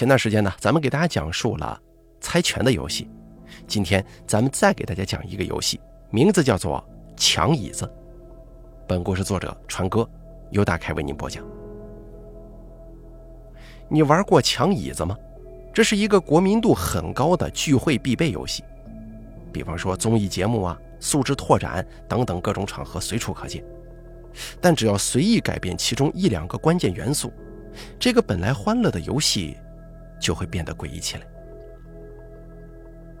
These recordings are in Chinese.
前段时间呢，咱们给大家讲述了猜拳的游戏，今天咱们再给大家讲一个游戏，名字叫做抢椅子。本故事作者川哥由大开为您播讲。你玩过抢椅子吗？这是一个国民度很高的聚会必备游戏，比方说综艺节目啊、素质拓展等等各种场合随处可见。但只要随意改变其中一两个关键元素，这个本来欢乐的游戏就会变得诡异起来。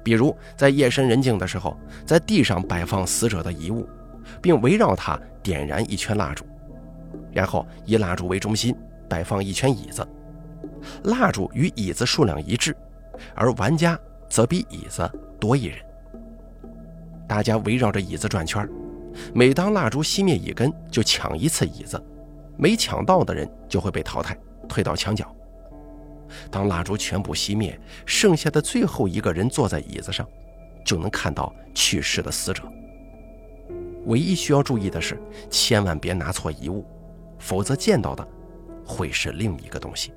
比如在夜深人静的时候，在地上摆放死者的遗物，并围绕它点燃一圈蜡烛，然后以蜡烛为中心摆放一圈椅子，蜡烛与椅子数量一致，而玩家则比椅子多一人。大家围绕着椅子转圈每当蜡烛熄灭一根，就抢一次椅子，没抢到的人就会被淘汰，退到墙角。当蜡烛全部熄灭，剩下的最后一个人坐在椅子上，就能看到去世的死者。唯一需要注意的是，千万别拿错遗物，否则见到的会是另一个东西。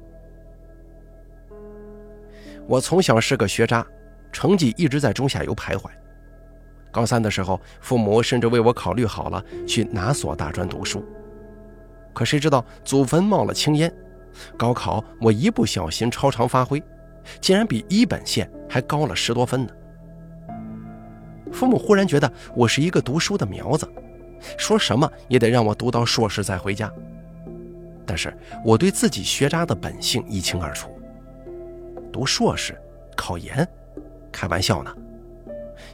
我从小是个学渣，成绩一直在中下游徘徊。高三的时候，父母甚至为我考虑好了去哪所大专读书。可谁知道祖坟冒了青烟，高考我一不小心超常发挥，竟然比一本线还高了十多分呢。父母忽然觉得我是一个读书的苗子，说什么也得让我读到硕士再回家。但是我对自己学渣的本性一清二楚，读硕士考研，开玩笑呢。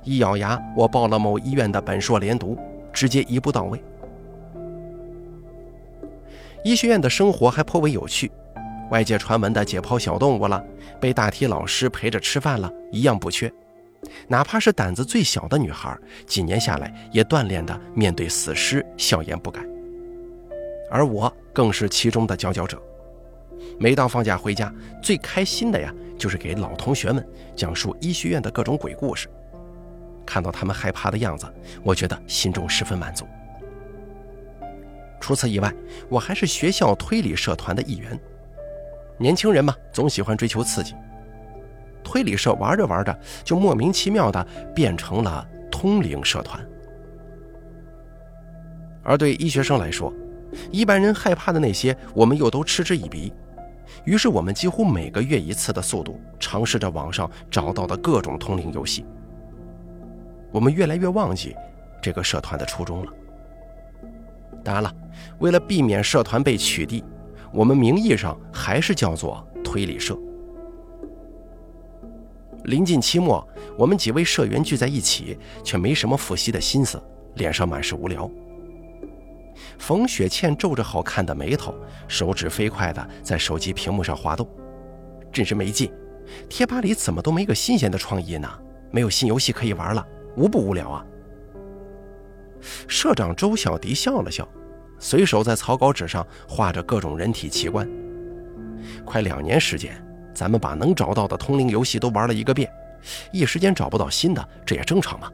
一咬牙，我报了某医院的本硕连读，直接一步到位。医学院的生活还颇为有趣，外界传闻的解剖小动物了，被大体老师陪着吃饭了，一样不缺。哪怕是胆子最小的女孩，几年下来也锻炼的面对死尸笑颜不改。而我更是其中的佼佼者。每到放假回家，最开心的呀，就是给老同学们讲述医学院的各种鬼故事。看到他们害怕的样子，我觉得心中十分满足。除此以外，我还是学校推理社团的一员。年轻人嘛，总喜欢追求刺激。推理社玩着玩着，就莫名其妙的变成了通灵社团。而对医学生来说，一般人害怕的那些，我们又都嗤之以鼻。于是，我们几乎每个月一次的速度，尝试着网上找到的各种通灵游戏。我们越来越忘记这个社团的初衷了。当然了，为了避免社团被取缔，我们名义上还是叫做推理社。临近期末，我们几位社员聚在一起，却没什么复习的心思，脸上满是无聊。冯雪倩皱着好看的眉头，手指飞快地在手机屏幕上滑动，真是没劲。贴吧里怎么都没个新鲜的创意呢？没有新游戏可以玩了。无不无聊啊！社长周小迪笑了笑，随手在草稿纸上画着各种人体器官。快两年时间，咱们把能找到的通灵游戏都玩了一个遍，一时间找不到新的，这也正常嘛。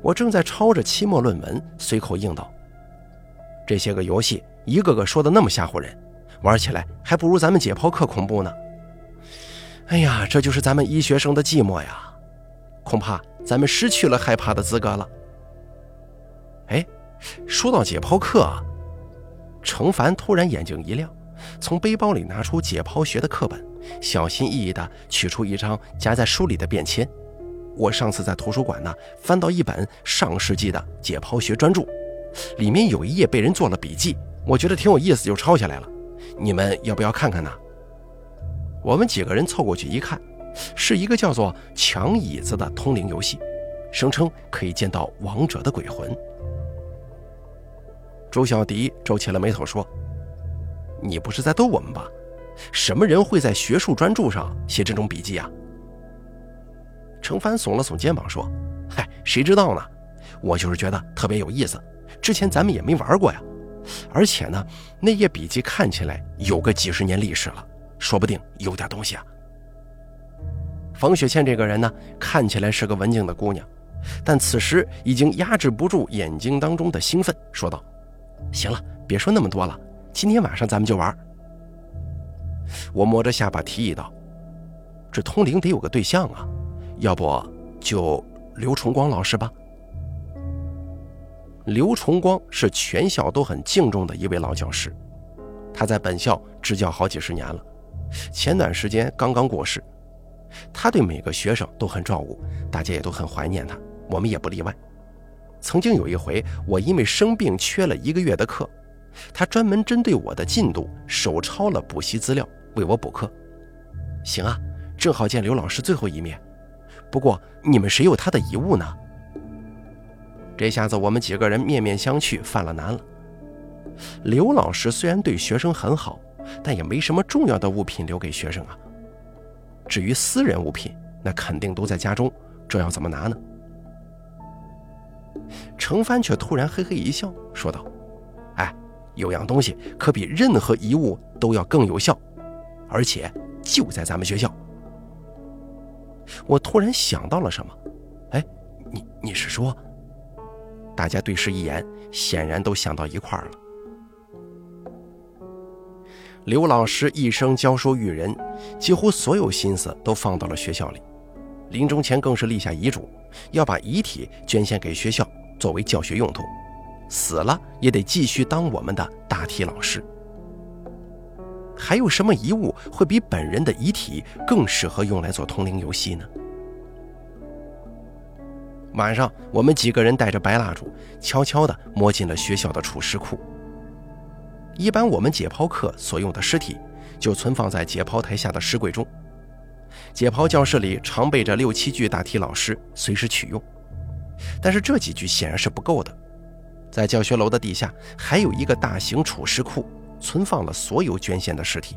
我正在抄着期末论文，随口应道：“这些个游戏一个个说的那么吓唬人，玩起来还不如咱们解剖课恐怖呢。”哎呀，这就是咱们医学生的寂寞呀！恐怕咱们失去了害怕的资格了。哎，说到解剖课啊，程凡突然眼睛一亮，从背包里拿出解剖学的课本，小心翼翼地取出一张夹在书里的便签。我上次在图书馆呢，翻到一本上世纪的解剖学专著，里面有一页被人做了笔记，我觉得挺有意思，就抄下来了。你们要不要看看呢？我们几个人凑过去一看。是一个叫做“抢椅子”的通灵游戏，声称可以见到亡者的鬼魂。周小迪皱起了眉头说：“你不是在逗我们吧？什么人会在学术专著上写这种笔记啊？”程帆耸了耸肩膀说：“嗨，谁知道呢？我就是觉得特别有意思。之前咱们也没玩过呀，而且呢，那页笔记看起来有个几十年历史了，说不定有点东西啊。”冯雪倩这个人呢，看起来是个文静的姑娘，但此时已经压制不住眼睛当中的兴奋，说道：“行了，别说那么多了，今天晚上咱们就玩。”我摸着下巴提议道：“这通灵得有个对象啊，要不就刘崇光老师吧。”刘崇光是全校都很敬重的一位老教师，他在本校支教好几十年了，前段时间刚刚过世。他对每个学生都很照顾，大家也都很怀念他，我们也不例外。曾经有一回，我因为生病缺了一个月的课，他专门针对我的进度手抄了补习资料，为我补课。行啊，正好见刘老师最后一面。不过你们谁有他的遗物呢？这下子我们几个人面面相觑，犯了难了。刘老师虽然对学生很好，但也没什么重要的物品留给学生啊。至于私人物品，那肯定都在家中，这要怎么拿呢？程帆却突然嘿嘿一笑，说道：“哎，有样东西可比任何遗物都要更有效，而且就在咱们学校。”我突然想到了什么，哎，你你是说？大家对视一眼，显然都想到一块儿了。刘老师一生教书育人，几乎所有心思都放到了学校里。临终前更是立下遗嘱，要把遗体捐献给学校作为教学用途，死了也得继续当我们的大体老师。还有什么遗物会比本人的遗体更适合用来做通灵游戏呢？晚上，我们几个人带着白蜡烛，悄悄地摸进了学校的储尸库。一般我们解剖课所用的尸体，就存放在解剖台下的尸柜中。解剖教室里常备着六七具大体老尸，随时取用。但是这几具显然是不够的，在教学楼的地下还有一个大型储尸库，存放了所有捐献的尸体。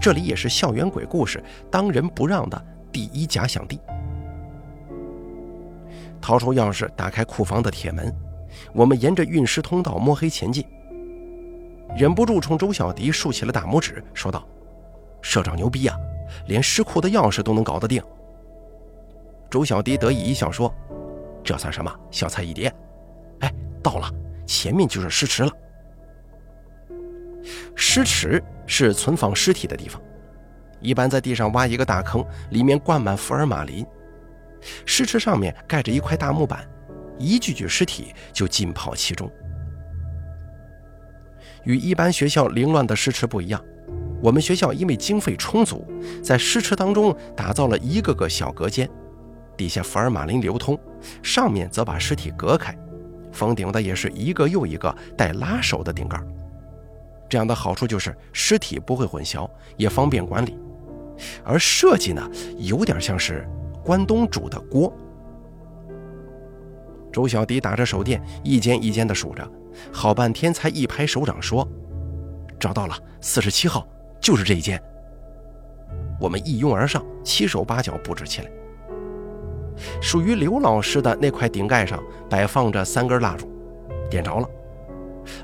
这里也是校园鬼故事当仁不让的第一假想地。掏出钥匙，打开库房的铁门，我们沿着运尸通道摸黑前进。忍不住冲周小迪竖起了大拇指，说道：“社长牛逼啊，连尸库的钥匙都能搞得定。”周小迪得意一笑说：“这算什么？小菜一碟。”哎，到了，前面就是尸池了。尸池是存放尸体的地方，一般在地上挖一个大坑，里面灌满福尔马林。尸池上面盖着一块大木板，一具具尸体就浸泡其中。与一般学校凌乱的尸池不一样，我们学校因为经费充足，在尸池当中打造了一个个小隔间，底下福尔马林流通，上面则把尸体隔开，封顶的也是一个又一个带拉手的顶盖。这样的好处就是尸体不会混淆，也方便管理。而设计呢，有点像是。关东煮的锅，周小迪打着手电，一间一间的数着，好半天才一拍手掌说：“找到了，四十七号，就是这一间。”我们一拥而上，七手八脚布置起来。属于刘老师的那块顶盖上摆放着三根蜡烛，点着了，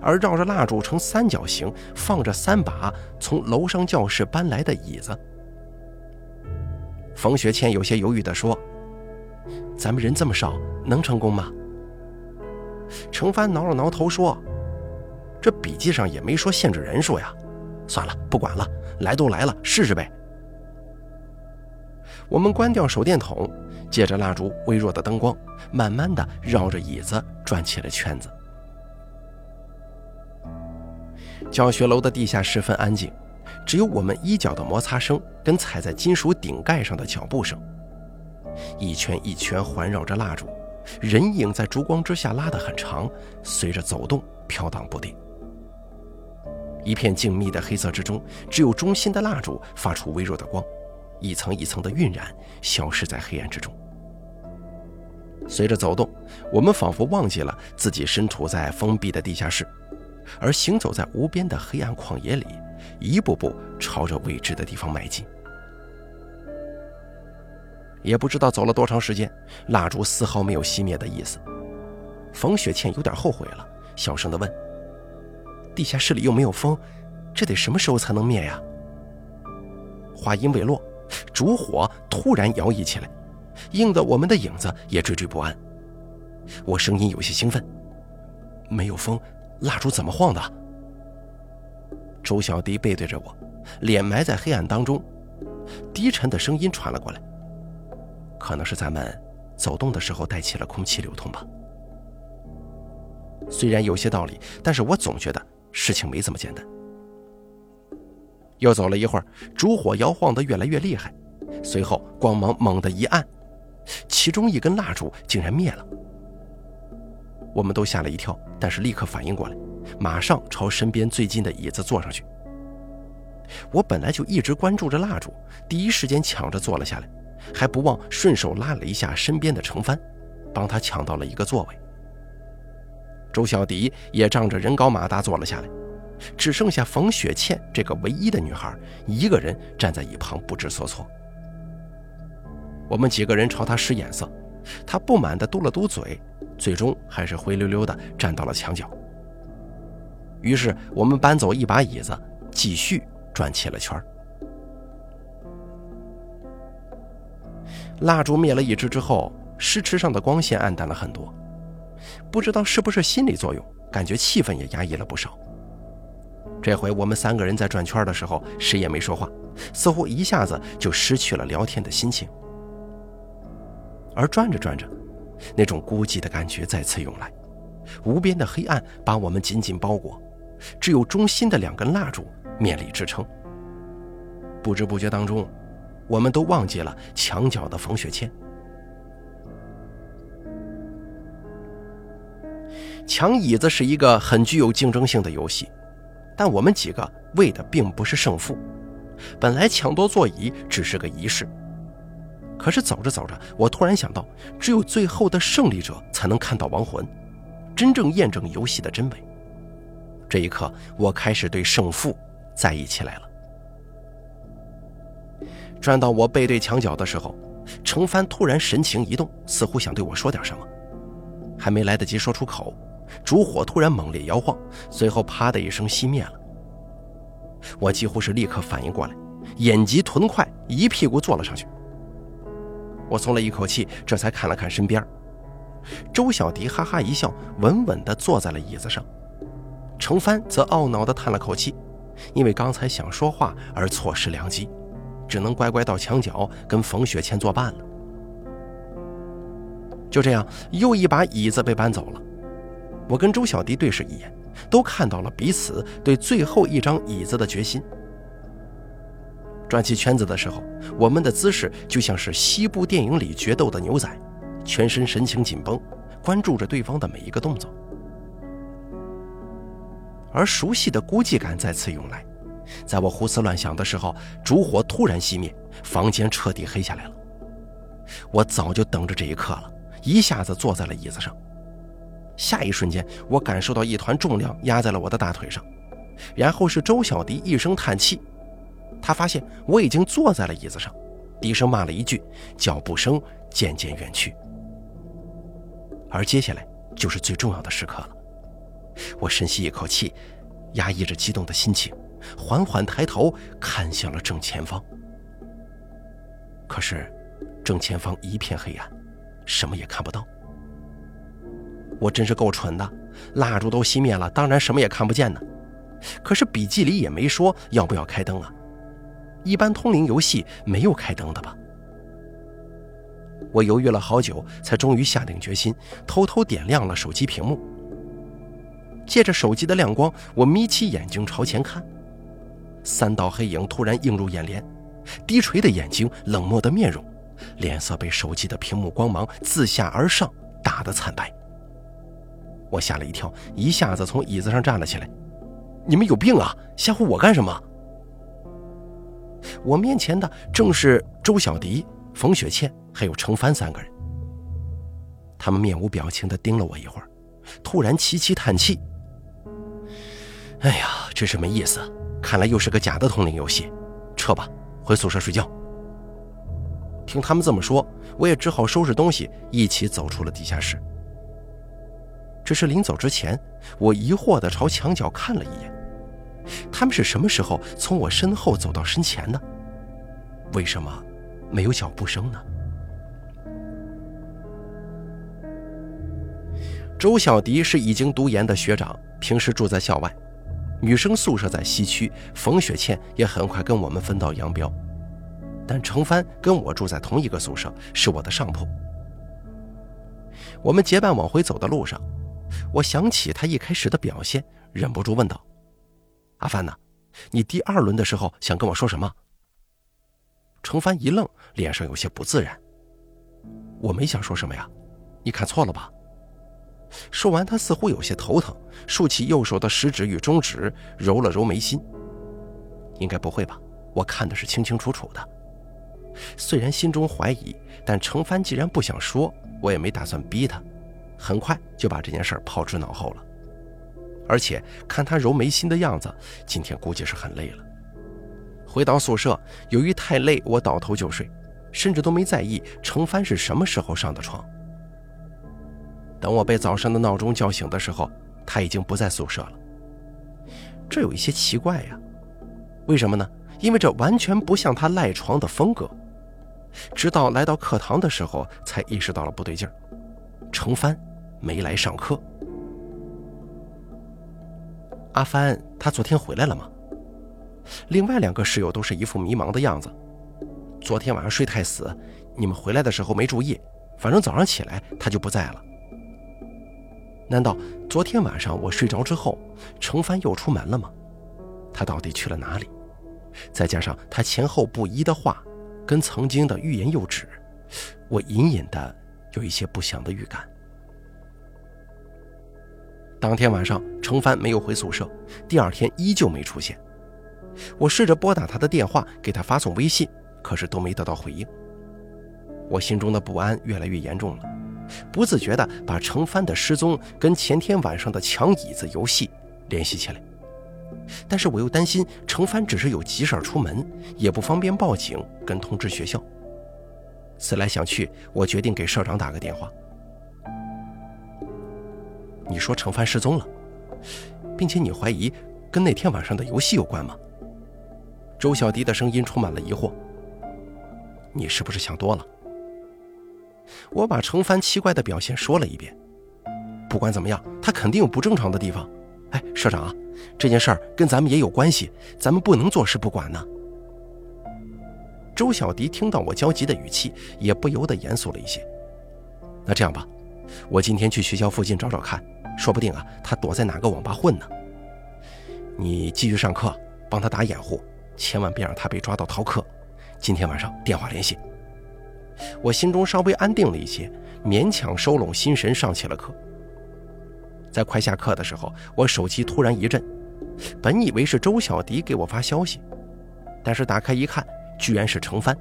而绕着蜡烛呈三角形放着三把从楼上教室搬来的椅子。冯学倩有些犹豫地说：“咱们人这么少，能成功吗？”程帆挠了挠头说：“这笔记上也没说限制人数呀，算了，不管了，来都来了，试试呗。”我们关掉手电筒，借着蜡烛微弱的灯光，慢慢的绕着椅子转起了圈子。教学楼的地下十分安静。只有我们衣角的摩擦声跟踩在金属顶盖上的脚步声，一圈一圈环绕着蜡烛，人影在烛光之下拉得很长，随着走动飘荡不定。一片静谧的黑色之中，只有中心的蜡烛发出微弱的光，一层一层的晕染，消失在黑暗之中。随着走动，我们仿佛忘记了自己身处在封闭的地下室，而行走在无边的黑暗旷野里。一步步朝着未知的地方迈进，也不知道走了多长时间，蜡烛丝毫没有熄灭的意思。冯雪倩有点后悔了，小声地问：“地下室里又没有风，这得什么时候才能灭呀？”话音未落，烛火突然摇曳起来，映得我们的影子也惴惴不安。我声音有些兴奋：“没有风，蜡烛怎么晃的？”周小迪背对着我，脸埋在黑暗当中，低沉的声音传了过来。可能是咱们走动的时候带起了空气流通吧。虽然有些道理，但是我总觉得事情没这么简单。又走了一会儿，烛火摇晃得越来越厉害，随后光芒猛地一暗，其中一根蜡烛竟然灭了。我们都吓了一跳，但是立刻反应过来，马上朝身边最近的椅子坐上去。我本来就一直关注着蜡烛，第一时间抢着坐了下来，还不忘顺手拉了一下身边的程帆，帮他抢到了一个座位。周小迪也仗着人高马大坐了下来，只剩下冯雪倩这个唯一的女孩一个人站在一旁不知所措。我们几个人朝她使眼色，她不满地嘟了嘟嘴，最终还是灰溜溜地站到了墙角。于是我们搬走一把椅子，继续转起了圈蜡烛灭了一支之后，尸池上的光线暗淡了很多。不知道是不是心理作用，感觉气氛也压抑了不少。这回我们三个人在转圈的时候，谁也没说话，似乎一下子就失去了聊天的心情。而转着转着，那种孤寂的感觉再次涌来，无边的黑暗把我们紧紧包裹，只有中心的两根蜡烛勉力支撑。不知不觉当中，我们都忘记了墙角的冯雪倩。抢椅子是一个很具有竞争性的游戏，但我们几个为的并不是胜负。本来抢夺座椅只是个仪式，可是走着走着，我突然想到，只有最后的胜利者才能看到亡魂，真正验证游戏的真伪。这一刻，我开始对胜负在意起来了。转到我背对墙角的时候，程帆突然神情一动，似乎想对我说点什么，还没来得及说出口。烛火突然猛烈摇晃，随后啪的一声熄灭了。我几乎是立刻反应过来，眼疾臀快，一屁股坐了上去。我松了一口气，这才看了看身边，周小迪哈哈一笑，稳稳地坐在了椅子上。程帆则懊恼地叹了口气，因为刚才想说话而错失良机，只能乖乖到墙角跟冯雪倩作伴了。就这样，又一把椅子被搬走了。我跟周小迪对视一眼，都看到了彼此对最后一张椅子的决心。转起圈子的时候，我们的姿势就像是西部电影里决斗的牛仔，全身神情紧绷，关注着对方的每一个动作。而熟悉的孤寂感再次涌来，在我胡思乱想的时候，烛火突然熄灭，房间彻底黑下来了。我早就等着这一刻了，一下子坐在了椅子上。下一瞬间，我感受到一团重量压在了我的大腿上，然后是周小迪一声叹气，他发现我已经坐在了椅子上，低声骂了一句，脚步声渐渐远去。而接下来就是最重要的时刻了，我深吸一口气，压抑着激动的心情，缓缓抬头看向了正前方。可是，正前方一片黑暗，什么也看不到。我真是够蠢的，蜡烛都熄灭了，当然什么也看不见呢。可是笔记里也没说要不要开灯啊，一般通灵游戏没有开灯的吧？我犹豫了好久，才终于下定决心，偷偷点亮了手机屏幕。借着手机的亮光，我眯起眼睛朝前看，三道黑影突然映入眼帘，低垂的眼睛，冷漠的面容，脸色被手机的屏幕光芒自下而上打得惨白。我吓了一跳，一下子从椅子上站了起来。你们有病啊！吓唬我干什么？我面前的正是周小迪、冯雪倩还有程帆三个人。他们面无表情地盯了我一会儿，突然齐齐叹气：“哎呀，真是没意思！看来又是个假的通灵游戏。撤吧，回宿舍睡觉。”听他们这么说，我也只好收拾东西，一起走出了地下室。只是临走之前，我疑惑地朝墙角看了一眼，他们是什么时候从我身后走到身前的？为什么没有脚步声呢？周小迪是已经读研的学长，平时住在校外。女生宿舍在西区，冯雪倩也很快跟我们分道扬镳。但程帆跟我住在同一个宿舍，是我的上铺。我们结伴往回走的路上，我想起他一开始的表现，忍不住问道：“阿帆呢？你第二轮的时候想跟我说什么？”程帆一愣，脸上有些不自然。我没想说什么呀，你看错了吧？说完，他似乎有些头疼，竖起右手的食指与中指，揉了揉眉心。应该不会吧？我看的是清清楚楚的。虽然心中怀疑，但程帆既然不想说，我也没打算逼他，很快就把这件事抛之脑后了。而且看他揉眉心的样子，今天估计是很累了。回到宿舍，由于太累，我倒头就睡，甚至都没在意程帆是什么时候上的床。等我被早上的闹钟叫醒的时候，他已经不在宿舍了。这有一些奇怪呀，为什么呢？因为这完全不像他赖床的风格。直到来到课堂的时候，才意识到了不对劲儿。程帆没来上课。阿帆，他昨天回来了吗？另外两个室友都是一副迷茫的样子。昨天晚上睡太死，你们回来的时候没注意，反正早上起来他就不在了。难道昨天晚上我睡着之后，程帆又出门了吗？他到底去了哪里？再加上他前后不一的话，跟曾经的欲言又止，我隐隐的有一些不祥的预感。当天晚上，程帆没有回宿舍，第二天依旧没出现。我试着拨打他的电话，给他发送微信，可是都没得到回应。我心中的不安越来越严重了。不自觉地把程帆的失踪跟前天晚上的抢椅子游戏联系起来，但是我又担心程帆只是有急事出门，也不方便报警跟通知学校。思来想去，我决定给社长打个电话。你说程帆失踪了，并且你怀疑跟那天晚上的游戏有关吗？周小迪的声音充满了疑惑。你是不是想多了？我把程帆奇怪的表现说了一遍。不管怎么样，他肯定有不正常的地方。哎，社长啊，这件事儿跟咱们也有关系，咱们不能坐视不管呢。周小迪听到我焦急的语气，也不由得严肃了一些。那这样吧，我今天去学校附近找找看，说不定啊，他躲在哪个网吧混呢。你继续上课，帮他打掩护，千万别让他被抓到逃课。今天晚上电话联系。我心中稍微安定了一些，勉强收拢心神上起了课。在快下课的时候，我手机突然一震，本以为是周小迪给我发消息，但是打开一看，居然是程帆。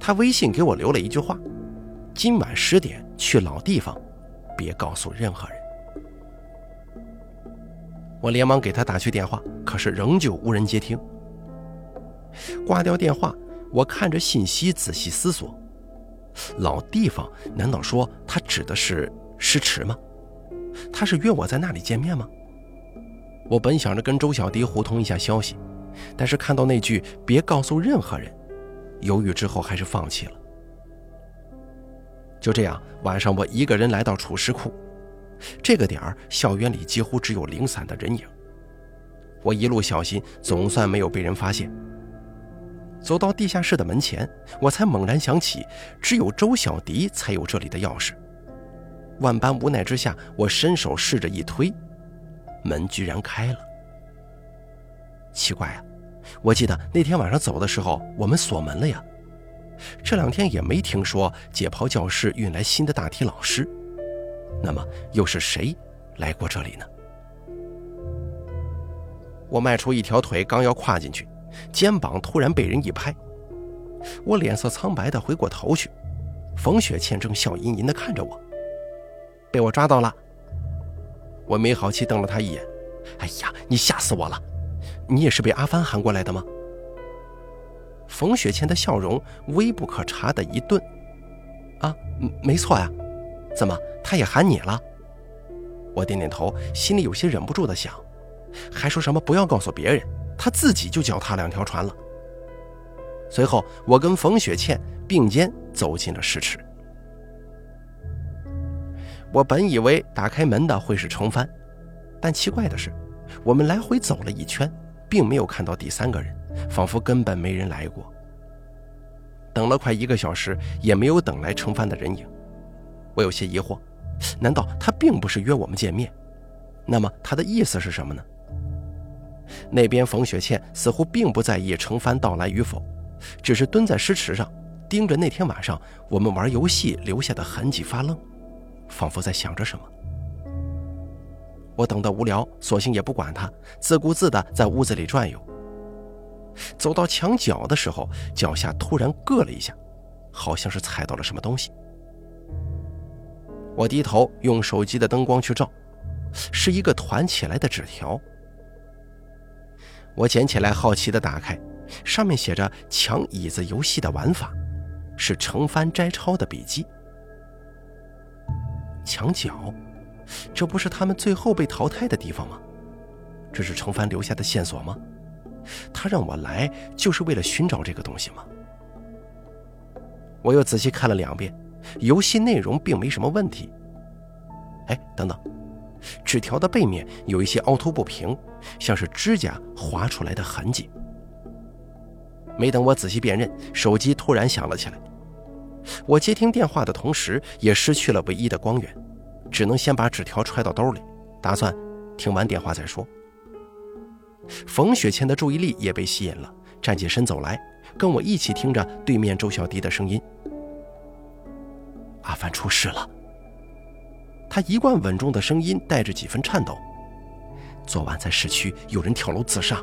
他微信给我留了一句话：“今晚十点去老地方，别告诉任何人。”我连忙给他打去电话，可是仍旧无人接听。挂掉电话。我看着信息仔细思索，老地方难道说他指的是诗池吗？他是约我在那里见面吗？我本想着跟周小迪互通一下消息，但是看到那句“别告诉任何人”，犹豫之后还是放弃了。就这样，晚上我一个人来到储尸库，这个点儿校园里几乎只有零散的人影。我一路小心，总算没有被人发现。走到地下室的门前，我才猛然想起，只有周小迪才有这里的钥匙。万般无奈之下，我伸手试着一推，门居然开了。奇怪啊，我记得那天晚上走的时候，我们锁门了呀。这两天也没听说解剖教室运来新的大体老师，那么又是谁来过这里呢？我迈出一条腿，刚要跨进去。肩膀突然被人一拍，我脸色苍白的回过头去，冯雪倩正笑吟吟的看着我。被我抓到了，我没好气瞪了他一眼。哎呀，你吓死我了！你也是被阿帆喊过来的吗？冯雪倩的笑容微不可察的一顿。啊，没错呀。怎么，他也喊你了？我点点头，心里有些忍不住的想，还说什么不要告诉别人。他自己就脚踏两条船了。随后，我跟冯雪倩并肩走进了试池。我本以为打开门的会是程帆，但奇怪的是，我们来回走了一圈，并没有看到第三个人，仿佛根本没人来过。等了快一个小时，也没有等来程帆的人影。我有些疑惑，难道他并不是约我们见面？那么他的意思是什么呢？那边冯雪倩似乎并不在意程帆到来与否，只是蹲在石池上，盯着那天晚上我们玩游戏留下的痕迹发愣，仿佛在想着什么。我等得无聊，索性也不管他，自顾自地在屋子里转悠。走到墙角的时候，脚下突然硌了一下，好像是踩到了什么东西。我低头用手机的灯光去照，是一个团起来的纸条。我捡起来，好奇地打开，上面写着“抢椅子游戏的玩法”，是程帆摘抄的笔记。墙角，这不是他们最后被淘汰的地方吗？这是程帆留下的线索吗？他让我来就是为了寻找这个东西吗？我又仔细看了两遍，游戏内容并没什么问题。哎，等等。纸条的背面有一些凹凸不平，像是指甲划出来的痕迹。没等我仔细辨认，手机突然响了起来。我接听电话的同时，也失去了唯一的光源，只能先把纸条揣到兜里，打算听完电话再说。冯雪倩的注意力也被吸引了，站起身走来，跟我一起听着对面周小迪的声音：“阿凡出事了。”他一贯稳重的声音带着几分颤抖。昨晚在市区有人跳楼自杀，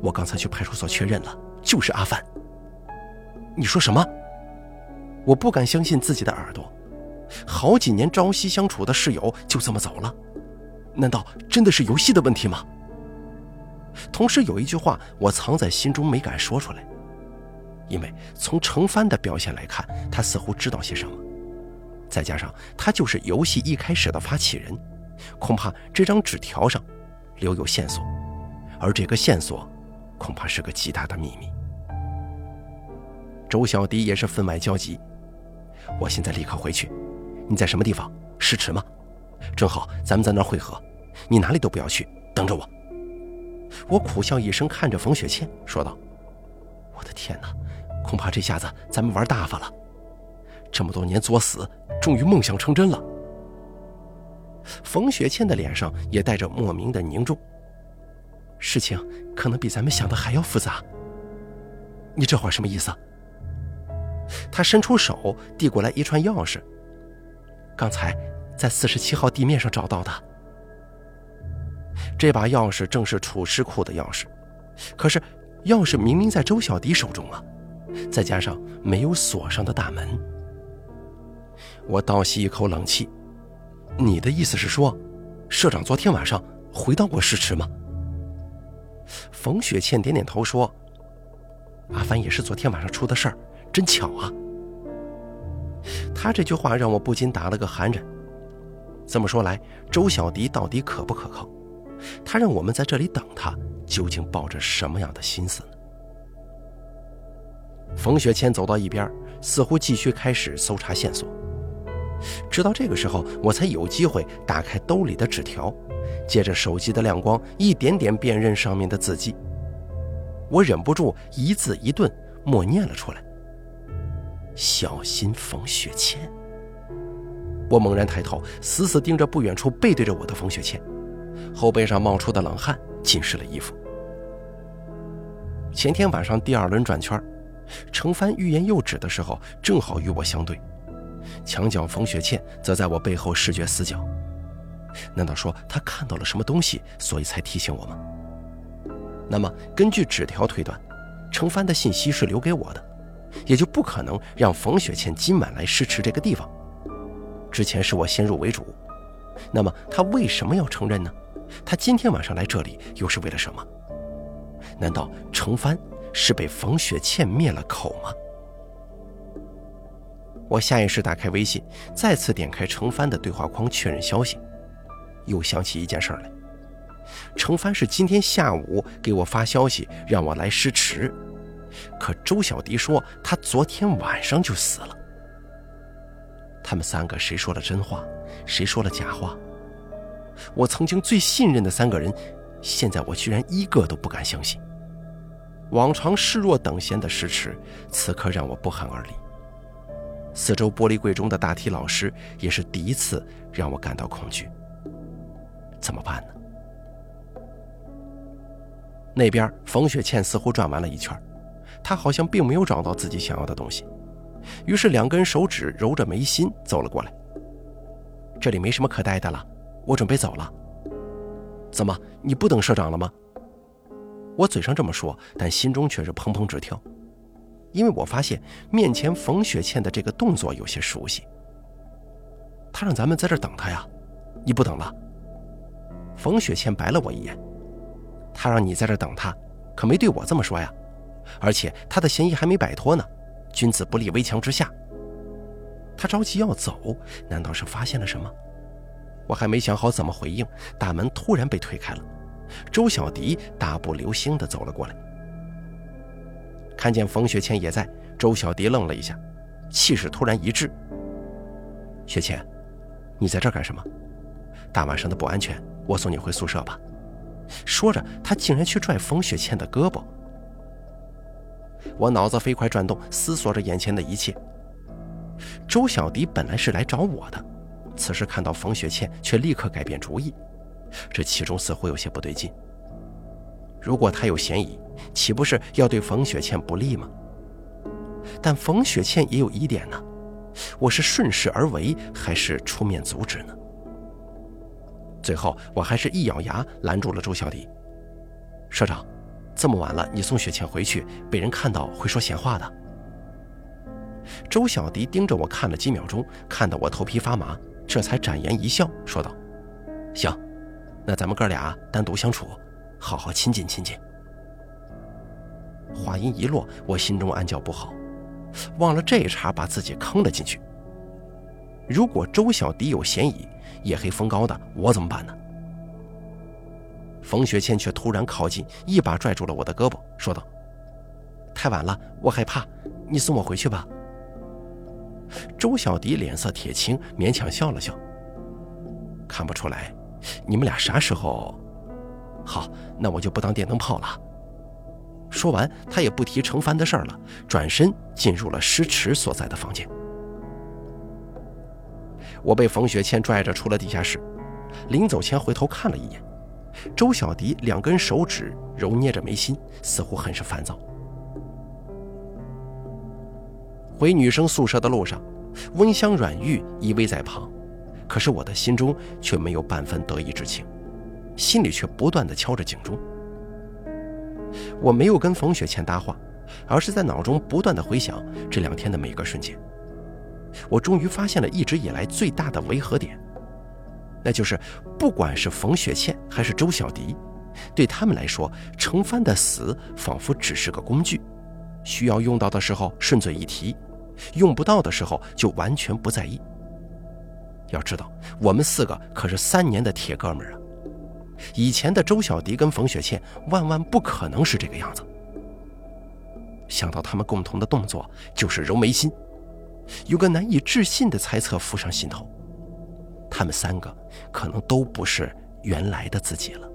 我刚才去派出所确认了，就是阿凡。你说什么？我不敢相信自己的耳朵，好几年朝夕相处的室友就这么走了？难道真的是游戏的问题吗？同时有一句话我藏在心中没敢说出来，因为从程帆的表现来看，他似乎知道些什么。再加上他就是游戏一开始的发起人，恐怕这张纸条上留有线索，而这个线索恐怕是个极大的秘密。周小迪也是分外焦急，我现在立刻回去。你在什么地方？石池吗？正好咱们在那儿汇合。你哪里都不要去，等着我。我苦笑一声，看着冯雪倩说道：“我的天哪，恐怕这下子咱们玩大发了。这么多年作死。”终于梦想成真了。冯雪倩的脸上也带着莫名的凝重。事情可能比咱们想的还要复杂。你这话什么意思？他伸出手递过来一串钥匙。刚才在四十七号地面上找到的。这把钥匙正是储尸库的钥匙，可是钥匙明明在周小迪手中啊，再加上没有锁上的大门。我倒吸一口冷气，你的意思是说，社长昨天晚上回到过市池吗？冯雪倩点点头说：“阿凡也是昨天晚上出的事儿，真巧啊。”他这句话让我不禁打了个寒颤。这么说来，周小迪到底可不可靠？他让我们在这里等他，究竟抱着什么样的心思呢？冯雪倩走到一边，似乎继续开始搜查线索。直到这个时候，我才有机会打开兜里的纸条，借着手机的亮光，一点点辨认上面的字迹。我忍不住一字一顿默念了出来：“小心冯雪倩。”我猛然抬头，死死盯着不远处背对着我的冯雪倩，后背上冒出的冷汗浸湿了衣服。前天晚上第二轮转圈，程帆欲言又止的时候，正好与我相对。墙角，冯雪倩则在我背后视觉死角。难道说她看到了什么东西，所以才提醒我吗？那么，根据纸条推断，程帆的信息是留给我的，也就不可能让冯雪倩今晚来试吃这个地方。之前是我先入为主，那么他为什么要承认呢？他今天晚上来这里又是为了什么？难道程帆是被冯雪倩灭了口吗？我下意识打开微信，再次点开程帆的对话框确认消息，又想起一件事来。程帆是今天下午给我发消息让我来施池，可周小迪说他昨天晚上就死了。他们三个谁说了真话，谁说了假话？我曾经最信任的三个人，现在我居然一个都不敢相信。往常视若等闲的石池，此刻让我不寒而栗。四周玻璃柜中的大体老师也是第一次让我感到恐惧。怎么办呢？那边冯雪倩似乎转完了一圈，她好像并没有找到自己想要的东西，于是两根手指揉着眉心走了过来。这里没什么可待的了，我准备走了。怎么，你不等社长了吗？我嘴上这么说，但心中却是砰砰直跳，因为我发现面前冯雪倩的这个动作有些熟悉。他让咱们在这等他呀，你不等了？冯雪倩白了我一眼。他让你在这等他，可没对我这么说呀。而且他的嫌疑还没摆脱呢，君子不立危墙之下。他着急要走，难道是发现了什么？我还没想好怎么回应，大门突然被推开了，周小迪大步流星地走了过来。看见冯雪倩也在，周小迪愣了一下，气势突然一滞：“雪倩，你在这干什么？大晚上的不安全，我送你回宿舍吧。”说着，他竟然去拽冯雪倩的胳膊。我脑子飞快转动，思索着眼前的一切。周小迪本来是来找我的，此时看到冯雪倩，却立刻改变主意，这其中似乎有些不对劲。如果他有嫌疑，岂不是要对冯雪倩不利吗？但冯雪倩也有疑点呢，我是顺势而为，还是出面阻止呢？最后，我还是一咬牙拦住了周小迪。社长，这么晚了，你送雪倩回去，被人看到会说闲话的。周小迪盯着我看了几秒钟，看得我头皮发麻，这才展颜一笑，说道：“行，那咱们哥俩单独相处，好好亲近亲近。”话音一落，我心中暗叫不好，忘了这茬把自己坑了进去。如果周小迪有嫌疑，夜黑风高的，我怎么办呢？冯雪倩却突然靠近，一把拽住了我的胳膊，说道：“太晚了，我害怕，你送我回去吧。”周小迪脸色铁青，勉强笑了笑。看不出来，你们俩啥时候？好，那我就不当电灯泡了。说完，他也不提程帆的事儿了，转身进入了诗池所在的房间。我被冯雪倩拽着出了地下室，临走前回头看了一眼，周小迪两根手指揉捏着眉心，似乎很是烦躁。回女生宿舍的路上，温香软玉依偎在旁，可是我的心中却没有半分得意之情，心里却不断的敲着警钟。我没有跟冯雪倩搭话，而是在脑中不断的回想这两天的每个瞬间。我终于发现了一直以来最大的违和点，那就是不管是冯雪倩还是周小迪，对他们来说，程帆的死仿佛只是个工具，需要用到的时候顺嘴一提，用不到的时候就完全不在意。要知道，我们四个可是三年的铁哥们儿啊，以前的周小迪跟冯雪倩万万不可能是这个样子。想到他们共同的动作就是揉眉心。有个难以置信的猜测浮上心头，他们三个可能都不是原来的自己了。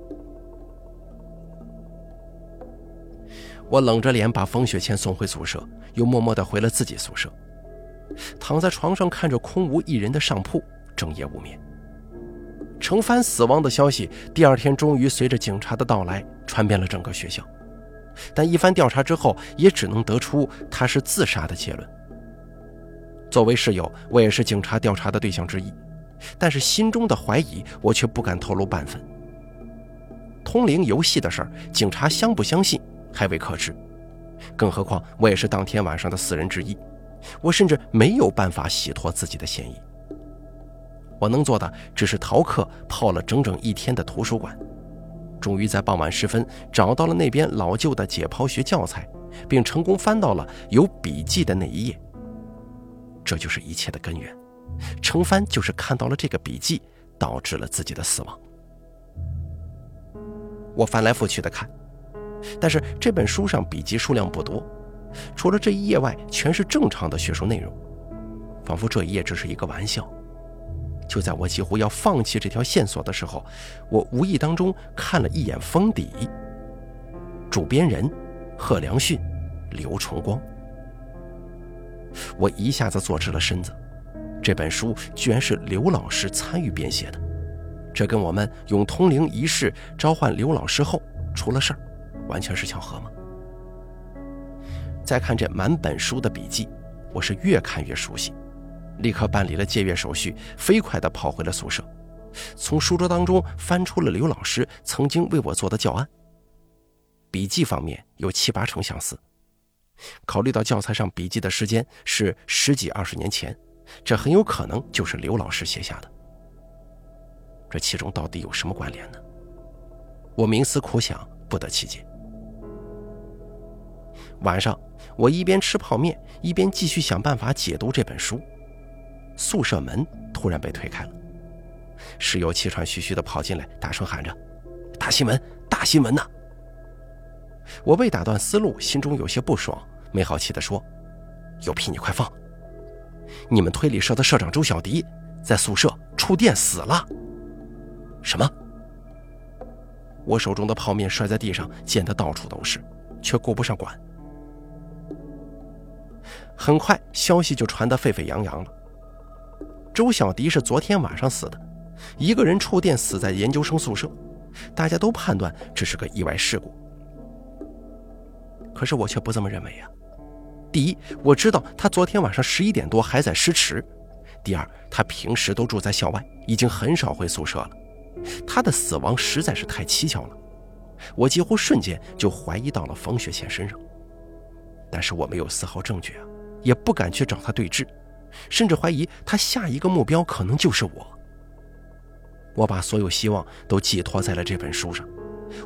我冷着脸把冯雪倩送回宿舍，又默默的回了自己宿舍，躺在床上看着空无一人的上铺，整夜无眠。程帆死亡的消息第二天终于随着警察的到来传遍了整个学校，但一番调查之后，也只能得出他是自杀的结论。作为室友，我也是警察调查的对象之一，但是心中的怀疑我却不敢透露半分。通灵游戏的事儿，警察相不相信还未可知，更何况我也是当天晚上的死人之一，我甚至没有办法洗脱自己的嫌疑。我能做的只是逃课，泡了整整一天的图书馆，终于在傍晚时分找到了那边老旧的解剖学教材，并成功翻到了有笔记的那一页。这就是一切的根源，程帆就是看到了这个笔记，导致了自己的死亡。我翻来覆去的看，但是这本书上笔记数量不多，除了这一页外，全是正常的学术内容，仿佛这一页只是一个玩笑。就在我几乎要放弃这条线索的时候，我无意当中看了一眼封底，主编人贺良训、刘崇光。我一下子坐直了身子，这本书居然是刘老师参与编写的，这跟我们用通灵仪式召唤刘老师后出了事儿，完全是巧合吗？再看这满本书的笔记，我是越看越熟悉。立刻办理了借阅手续，飞快地跑回了宿舍，从书桌当中翻出了刘老师曾经为我做的教案。笔记方面有七八成相似，考虑到教材上笔记的时间是十几二十年前，这很有可能就是刘老师写下的。这其中到底有什么关联呢？我冥思苦想，不得其解。晚上，我一边吃泡面，一边继续想办法解读这本书。宿舍门突然被推开了，室友气喘吁吁地跑进来，大声喊着：“大新闻，大新闻呐！”我被打断思路，心中有些不爽，没好气地说：“有屁你快放！你们推理社的社长周小迪在宿舍触电死了。”什么？我手中的泡面摔在地上，溅得到处都是，却顾不上管。很快，消息就传得沸沸扬扬了。周小迪是昨天晚上死的，一个人触电死在研究生宿舍，大家都判断这是个意外事故。可是我却不这么认为呀。第一，我知道他昨天晚上十一点多还在诗池；第二，他平时都住在校外，已经很少回宿舍了。他的死亡实在是太蹊跷了，我几乎瞬间就怀疑到了冯雪倩身上。但是我没有丝毫证据啊，也不敢去找他对质。甚至怀疑他下一个目标可能就是我。我把所有希望都寄托在了这本书上，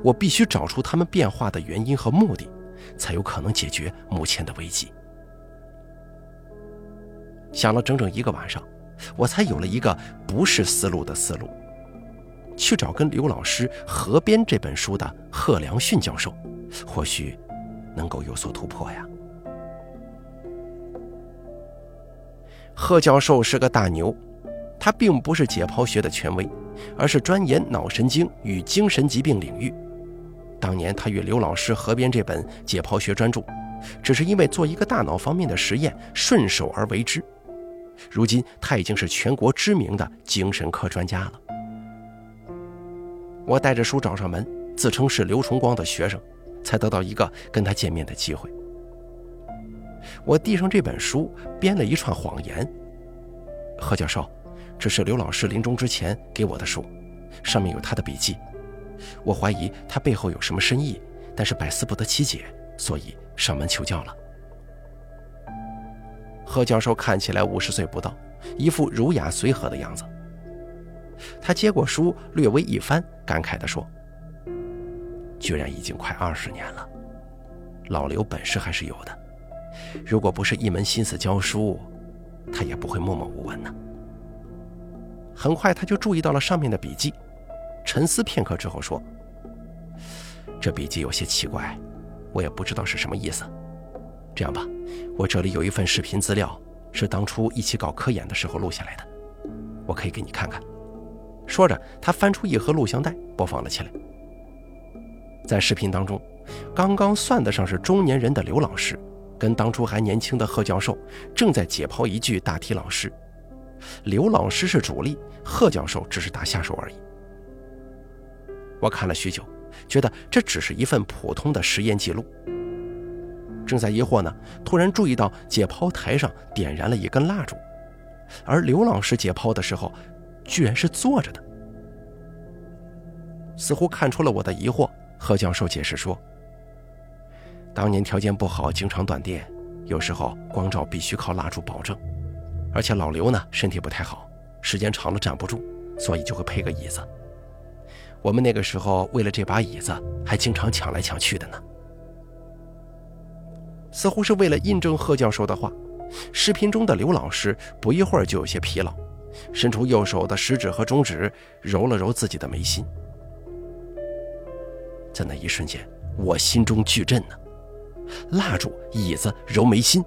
我必须找出他们变化的原因和目的，才有可能解决目前的危机。想了整整一个晚上，我才有了一个不是思路的思路，去找跟刘老师合编这本书的贺良训教授，或许能够有所突破呀。贺教授是个大牛，他并不是解剖学的权威，而是专研脑神经与精神疾病领域。当年他与刘老师合编这本解剖学专著，只是因为做一个大脑方面的实验顺手而为之。如今他已经是全国知名的精神科专家了。我带着书找上门，自称是刘崇光的学生，才得到一个跟他见面的机会。我递上这本书，编了一串谎言。何教授，这是刘老师临终之前给我的书，上面有他的笔记。我怀疑他背后有什么深意，但是百思不得其解，所以上门求教了。何教授看起来五十岁不到，一副儒雅随和的样子。他接过书，略微一翻，感慨地说：“居然已经快二十年了，老刘本事还是有的。”如果不是一门心思教书，他也不会默默无闻呢。很快，他就注意到了上面的笔记，沉思片刻之后说：“这笔记有些奇怪，我也不知道是什么意思。这样吧，我这里有一份视频资料，是当初一起搞科研的时候录下来的，我可以给你看看。”说着，他翻出一盒录像带，播放了起来。在视频当中，刚刚算得上是中年人的刘老师。跟当初还年轻的贺教授正在解剖一具大体老师，刘老师是主力，贺教授只是打下手而已。我看了许久，觉得这只是一份普通的实验记录。正在疑惑呢，突然注意到解剖台上点燃了一根蜡烛，而刘老师解剖的时候，居然是坐着的。似乎看出了我的疑惑，贺教授解释说。当年条件不好，经常断电，有时候光照必须靠蜡烛保证。而且老刘呢，身体不太好，时间长了站不住，所以就会配个椅子。我们那个时候为了这把椅子，还经常抢来抢去的呢。似乎是为了印证贺教授的话，视频中的刘老师不一会儿就有些疲劳，伸出右手的食指和中指揉了揉自己的眉心。在那一瞬间，我心中巨震呢。蜡烛、椅子、揉眉心，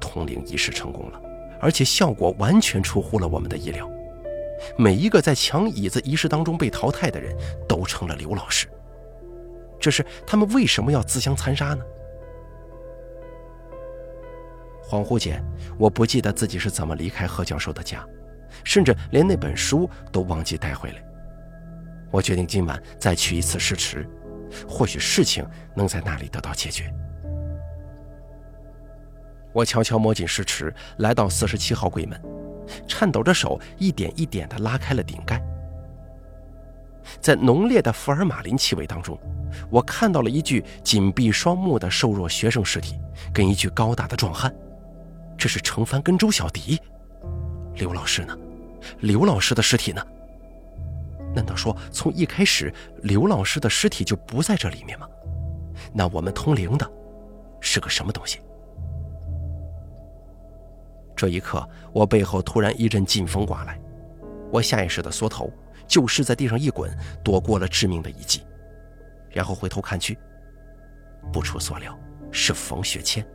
通灵仪式成功了，而且效果完全出乎了我们的意料。每一个在抢椅子仪式当中被淘汰的人都成了刘老师。这是他们为什么要自相残杀呢？恍惚间，我不记得自己是怎么离开何教授的家，甚至连那本书都忘记带回来。我决定今晚再去一次试池，或许事情能在那里得到解决。我悄悄摸进尸池，来到四十七号柜门，颤抖着手一点一点地拉开了顶盖。在浓烈的福尔马林气味当中，我看到了一具紧闭双目的瘦弱学生尸体，跟一具高大的壮汉。这是程帆跟周小迪，刘老师呢？刘老师的尸体呢？难道说从一开始刘老师的尸体就不在这里面吗？那我们通灵的是个什么东西？这一刻，我背后突然一阵劲风刮来，我下意识的缩头，就是在地上一滚，躲过了致命的一击，然后回头看去，不出所料，是冯雪倩。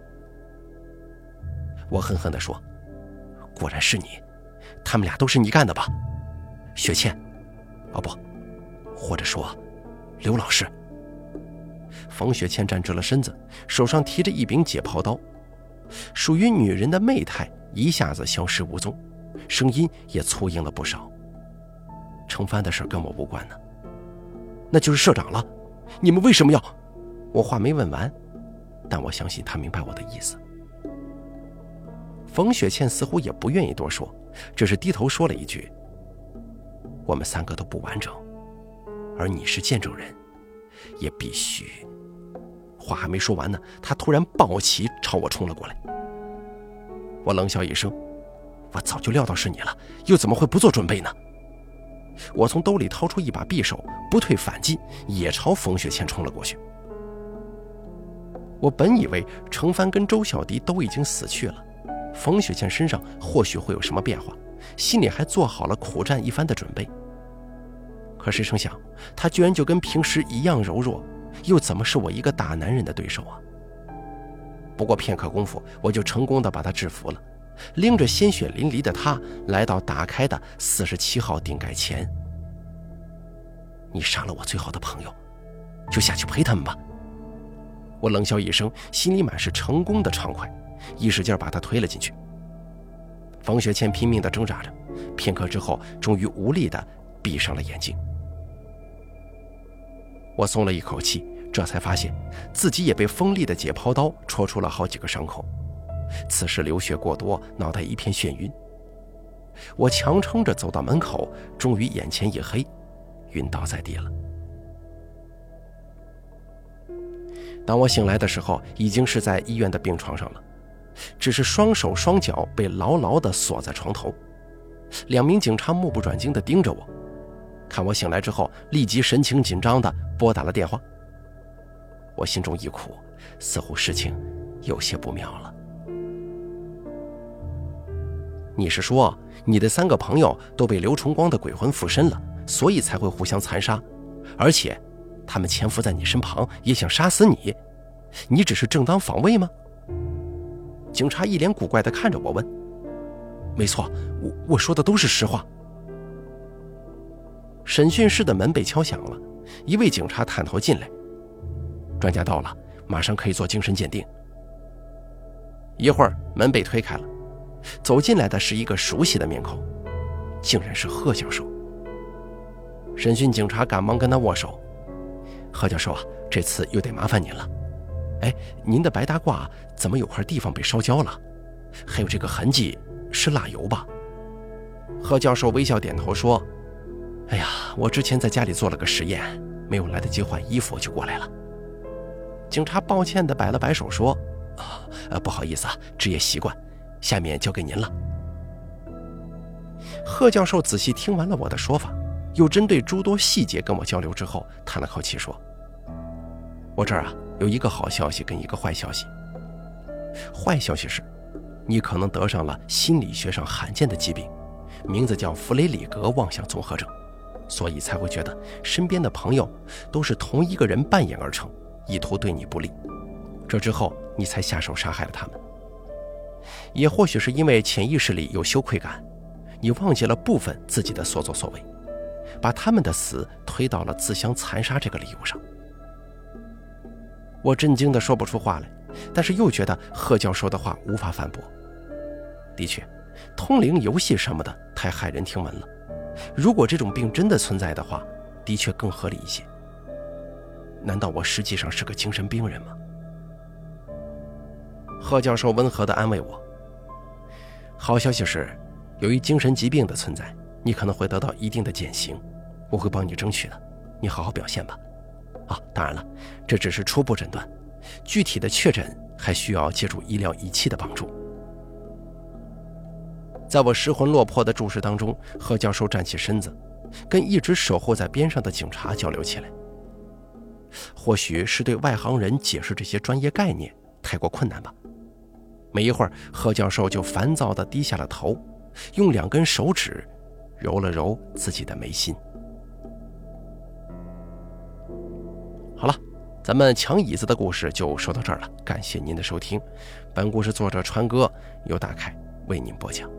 我狠狠地说：“果然是你，他们俩都是你干的吧？”雪倩，哦不，或者说，刘老师。冯雪倩站直了身子，手上提着一柄解剖刀，属于女人的媚态一下子消失无踪，声音也粗硬了不少。程帆的事跟我无关呢，那就是社长了。你们为什么要？我话没问完，但我相信他明白我的意思。冯雪倩似乎也不愿意多说，只是低头说了一句：“我们三个都不完整，而你是见证人，也必须。”话还没说完呢，他突然抱起朝我冲了过来。我冷笑一声：“我早就料到是你了，又怎么会不做准备呢？”我从兜里掏出一把匕首，不退反进，也朝冯雪倩冲了过去。我本以为程帆跟周小迪都已经死去了。冯雪倩身上或许会有什么变化，心里还做好了苦战一番的准备。可谁成想，他居然就跟平时一样柔弱，又怎么是我一个大男人的对手啊？不过片刻功夫，我就成功的把他制服了，拎着鲜血淋漓的他来到打开的四十七号顶盖前。你杀了我最好的朋友，就下去陪他们吧。我冷笑一声，心里满是成功的畅快。一使劲把他推了进去。冯雪倩拼命地挣扎着，片刻之后，终于无力地闭上了眼睛。我松了一口气，这才发现自己也被锋利的解剖刀戳出了好几个伤口，此时流血过多，脑袋一片眩晕。我强撑着走到门口，终于眼前一黑，晕倒在地了。当我醒来的时候，已经是在医院的病床上了。只是双手双脚被牢牢地锁在床头，两名警察目不转睛地盯着我。看我醒来之后，立即神情紧张地拨打了电话。我心中一苦，似乎事情有些不妙了。你是说你的三个朋友都被刘崇光的鬼魂附身了，所以才会互相残杀？而且，他们潜伏在你身旁，也想杀死你？你只是正当防卫吗？警察一脸古怪地看着我，问：“没错，我我说的都是实话。”审讯室的门被敲响了，一位警察探头进来：“专家到了，马上可以做精神鉴定。”一会儿，门被推开了，走进来的是一个熟悉的面孔，竟然是贺教授。审讯警察赶忙跟他握手：“贺教授啊，这次又得麻烦您了。”哎，您的白大褂怎么有块地方被烧焦了？还有这个痕迹是蜡油吧？贺教授微笑点头说：“哎呀，我之前在家里做了个实验，没有来得及换衣服就过来了。”警察抱歉地摆了摆手说：“啊，不好意思啊，职业习惯，下面交给您了。”贺教授仔细听完了我的说法，又针对诸多细节跟我交流之后，叹了口气说：“我这儿啊。”有一个好消息跟一个坏消息。坏消息是，你可能得上了心理学上罕见的疾病，名字叫弗雷里格妄想综合症，所以才会觉得身边的朋友都是同一个人扮演而成，意图对你不利。这之后，你才下手杀害了他们。也或许是因为潜意识里有羞愧感，你忘记了部分自己的所作所为，把他们的死推到了自相残杀这个理由上。我震惊的说不出话来，但是又觉得贺教授的话无法反驳。的确，通灵游戏什么的太骇人听闻了。如果这种病真的存在的话，的确更合理一些。难道我实际上是个精神病人吗？贺教授温和地安慰我：“好消息是，由于精神疾病的存在，你可能会得到一定的减刑，我会帮你争取的。你好好表现吧。啊，当然了，这只是初步诊断，具体的确诊还需要借助医疗仪器的帮助。”在我失魂落魄的注视当中，贺教授站起身子，跟一直守候在边上的警察交流起来。或许是对外行人解释这些专业概念太过困难吧。没一会儿，贺教授就烦躁地低下了头，用两根手指揉了揉自己的眉心。好了，咱们抢椅子的故事就说到这儿了。感谢您的收听，本故事作者川哥由大凯为您播讲。